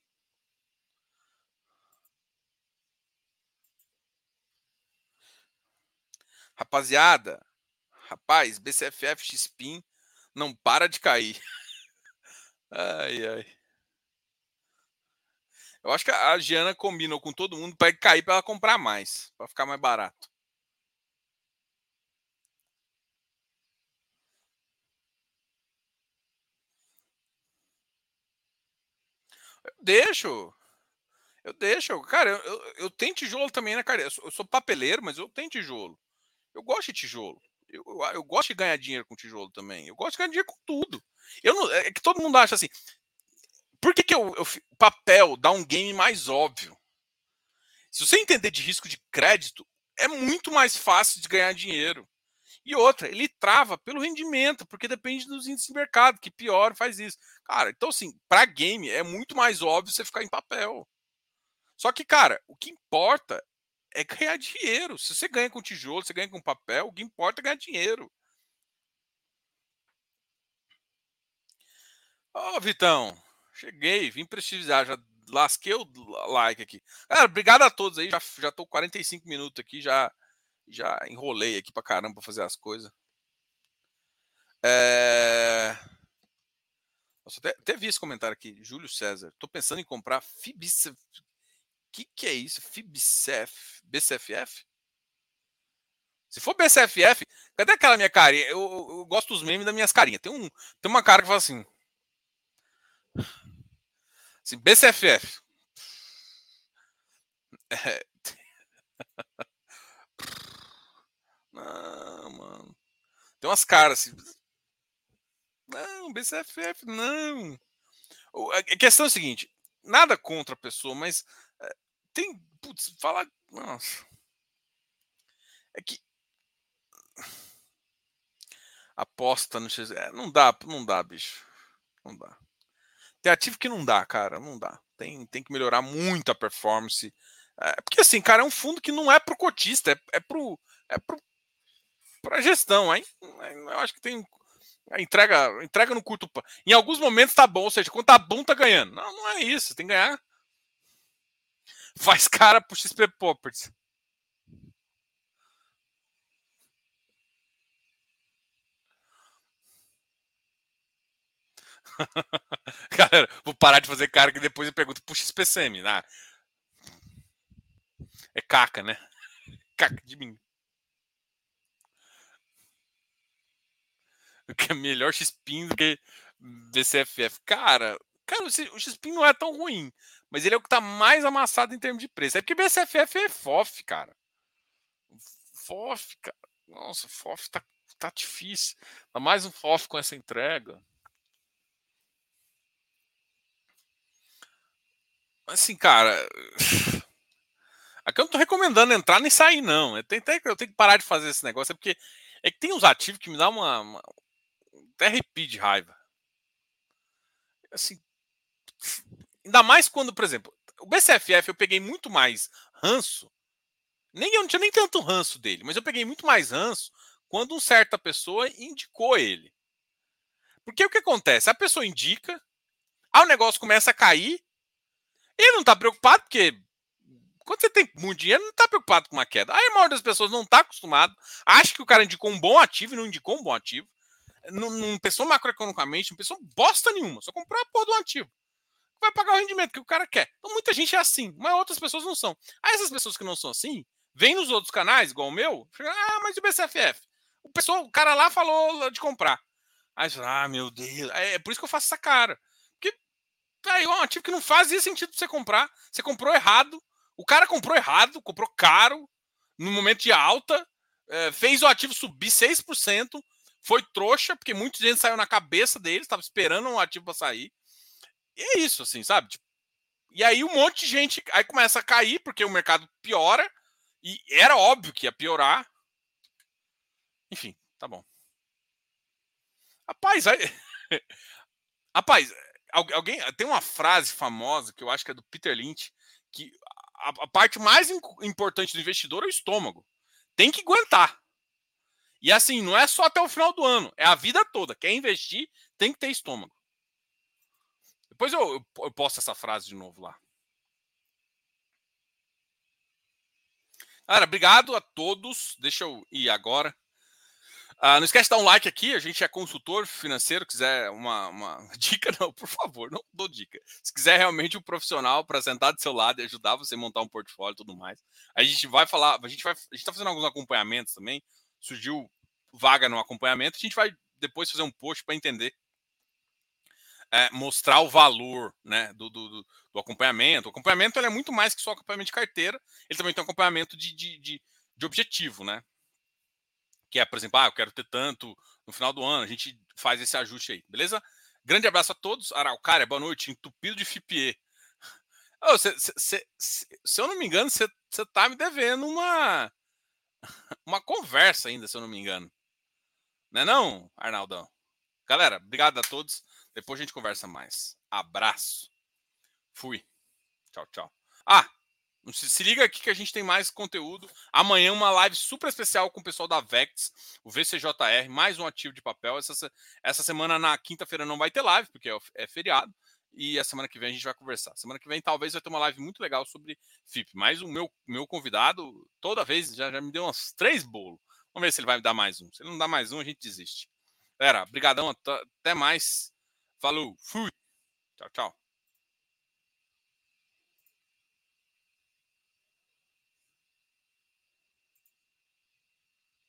Rapaziada, rapaz, BCFF Xpin não para de cair. ai, ai. Eu acho que a Giana combinou com todo mundo para cair para ela comprar mais, para ficar mais barato. Eu deixo. Eu deixo. Cara, eu, eu, tenho tijolo também, né, cara? Eu sou, eu sou, papeleiro, mas eu tenho tijolo. Eu gosto de tijolo. Eu, eu, gosto de ganhar dinheiro com tijolo também. Eu gosto de ganhar dinheiro com tudo. Eu não, é que todo mundo acha assim. Por que, que eu, eu, o papel dá um game mais óbvio? Se você entender de risco de crédito, é muito mais fácil de ganhar dinheiro. E outra, ele trava pelo rendimento, porque depende dos índices de mercado, que pior faz isso. Cara, então assim, para game é muito mais óbvio você ficar em papel. Só que, cara, o que importa é ganhar dinheiro. Se você ganha com tijolo, você ganha com papel, o que importa é ganhar dinheiro. Ó, oh, Vitão, Cheguei, vim prestigiar, já lasquei o like aqui. Cara, obrigado a todos aí. Já, já tô 45 minutos aqui, já, já enrolei aqui pra caramba pra fazer as coisas. É... Nossa, até, até, vi esse comentário aqui, Júlio César. Tô pensando em comprar Fibicef. Que, que é isso? Fibicef? BCFF? Se for BCFF, cadê aquela minha carinha? Eu, eu, eu gosto dos memes das minhas carinhas. Tem, um, tem uma cara que fala assim. Assim, BCFF. É... Não, mano. Tem umas caras assim. Não, BCFF, não. A questão é a seguinte: nada contra a pessoa, mas é, tem. Putz, falar. Nossa. É que. Aposta no X. É, não dá, não dá, bicho. Não dá. Tem ativo que não dá, cara, não dá. Tem, tem que melhorar muito a performance. É, porque assim, cara, é um fundo que não é pro cotista, é, é pro. É pro pra gestão, hein? Eu acho que tem. A entrega, entrega no curto Em alguns momentos tá bom, ou seja, quando tá bom, tá ganhando. Não, não é isso. Tem que ganhar. Faz cara pro XP Properties. Galera, vou parar de fazer cara que depois eu pergunto, puxa SPCM, né? É caca, né? Caca de mim. O que é melhor XPIN do que BCFF. Cara, cara, o XPIN não é tão ruim, mas ele é o que tá mais amassado em termos de preço. É porque BCFF é FOF, cara. FOF, cara. Nossa, FOF tá, tá difícil. Tá mais um FOF com essa entrega. Assim, cara. Aqui eu não tô recomendando entrar nem sair, não. Eu tenho, eu tenho que parar de fazer esse negócio, é porque é que tem uns ativos que me dá uma. uma até arrepio de raiva. Assim. Ainda mais quando, por exemplo, o BCFF eu peguei muito mais ranço. Nem eu não tinha nem tanto ranço dele, mas eu peguei muito mais ranço quando uma certa pessoa indicou ele. Porque o que acontece? A pessoa indica, aí o negócio começa a cair, ele não está preocupado, porque quando você tem muito dinheiro, não está preocupado com uma queda. Aí a maioria das pessoas não está acostumado, acha que o cara indicou um bom ativo e não indicou um bom ativo. Não, não pensou macroeconomicamente, não pensou bosta nenhuma, só comprou a porra do ativo. Vai pagar o rendimento que o cara quer. Então muita gente é assim, mas outras pessoas não são. Aí essas pessoas que não são assim, vêm nos outros canais, igual o meu, chega, ah, mas o BCFF? O, pessoal, o cara lá falou de comprar. Aí você fala, ah, meu Deus. É, é por isso que eu faço essa cara. Aí é um ativo que não fazia sentido você comprar. Você comprou errado. O cara comprou errado, comprou caro, no momento de alta, é, fez o ativo subir 6%, foi trouxa, porque muita gente saiu na cabeça dele, estava esperando um ativo para sair. E é isso, assim, sabe? Tipo, e aí um monte de gente aí começa a cair, porque o mercado piora, e era óbvio que ia piorar. Enfim, tá bom. Rapaz, aí... Rapaz, alguém tem uma frase famosa que eu acho que é do Peter Lynch, que a, a parte mais importante do investidor é o estômago. Tem que aguentar. E assim, não é só até o final do ano, é a vida toda. Quer investir, tem que ter estômago. Depois eu, eu, eu posto essa frase de novo lá. Cara, obrigado a todos. Deixa eu ir agora. Ah, não esquece de dar um like aqui. A gente é consultor financeiro. Quiser uma, uma, dica, não, por favor, não dou dica. Se quiser realmente um profissional para sentar do seu lado e ajudar você a montar um portfólio e tudo mais, a gente vai falar. A gente vai. A gente está fazendo alguns acompanhamentos também. Surgiu vaga no acompanhamento. A gente vai depois fazer um post para entender. É, mostrar o valor né, do, do, do acompanhamento. O acompanhamento é muito mais que só acompanhamento de carteira, ele também tem um acompanhamento de, de, de, de objetivo, né? Que é, por exemplo, ah, eu quero ter tanto no final do ano, a gente faz esse ajuste aí, beleza? Grande abraço a todos. Araucária, boa noite, entupido de FIPE. Oh, se eu não me engano, você tá me devendo uma uma conversa ainda, se eu não me engano. Não é não, Arnaldão? Galera, obrigado a todos. Depois a gente conversa mais. Abraço. Fui. Tchau, tchau. Ah, se liga aqui que a gente tem mais conteúdo. Amanhã uma live super especial com o pessoal da Vex, o VCJR, mais um ativo de papel. Essa, essa semana, na quinta-feira, não vai ter live, porque é, é feriado. E a semana que vem a gente vai conversar. Semana que vem talvez vai ter uma live muito legal sobre FIP. Mas o meu, meu convidado, toda vez, já, já me deu uns três bolos. Vamos ver se ele vai me dar mais um. Se ele não dá mais um, a gente desiste. Galera, brigadão, até mais. Falou, fui. Tchau, tchau.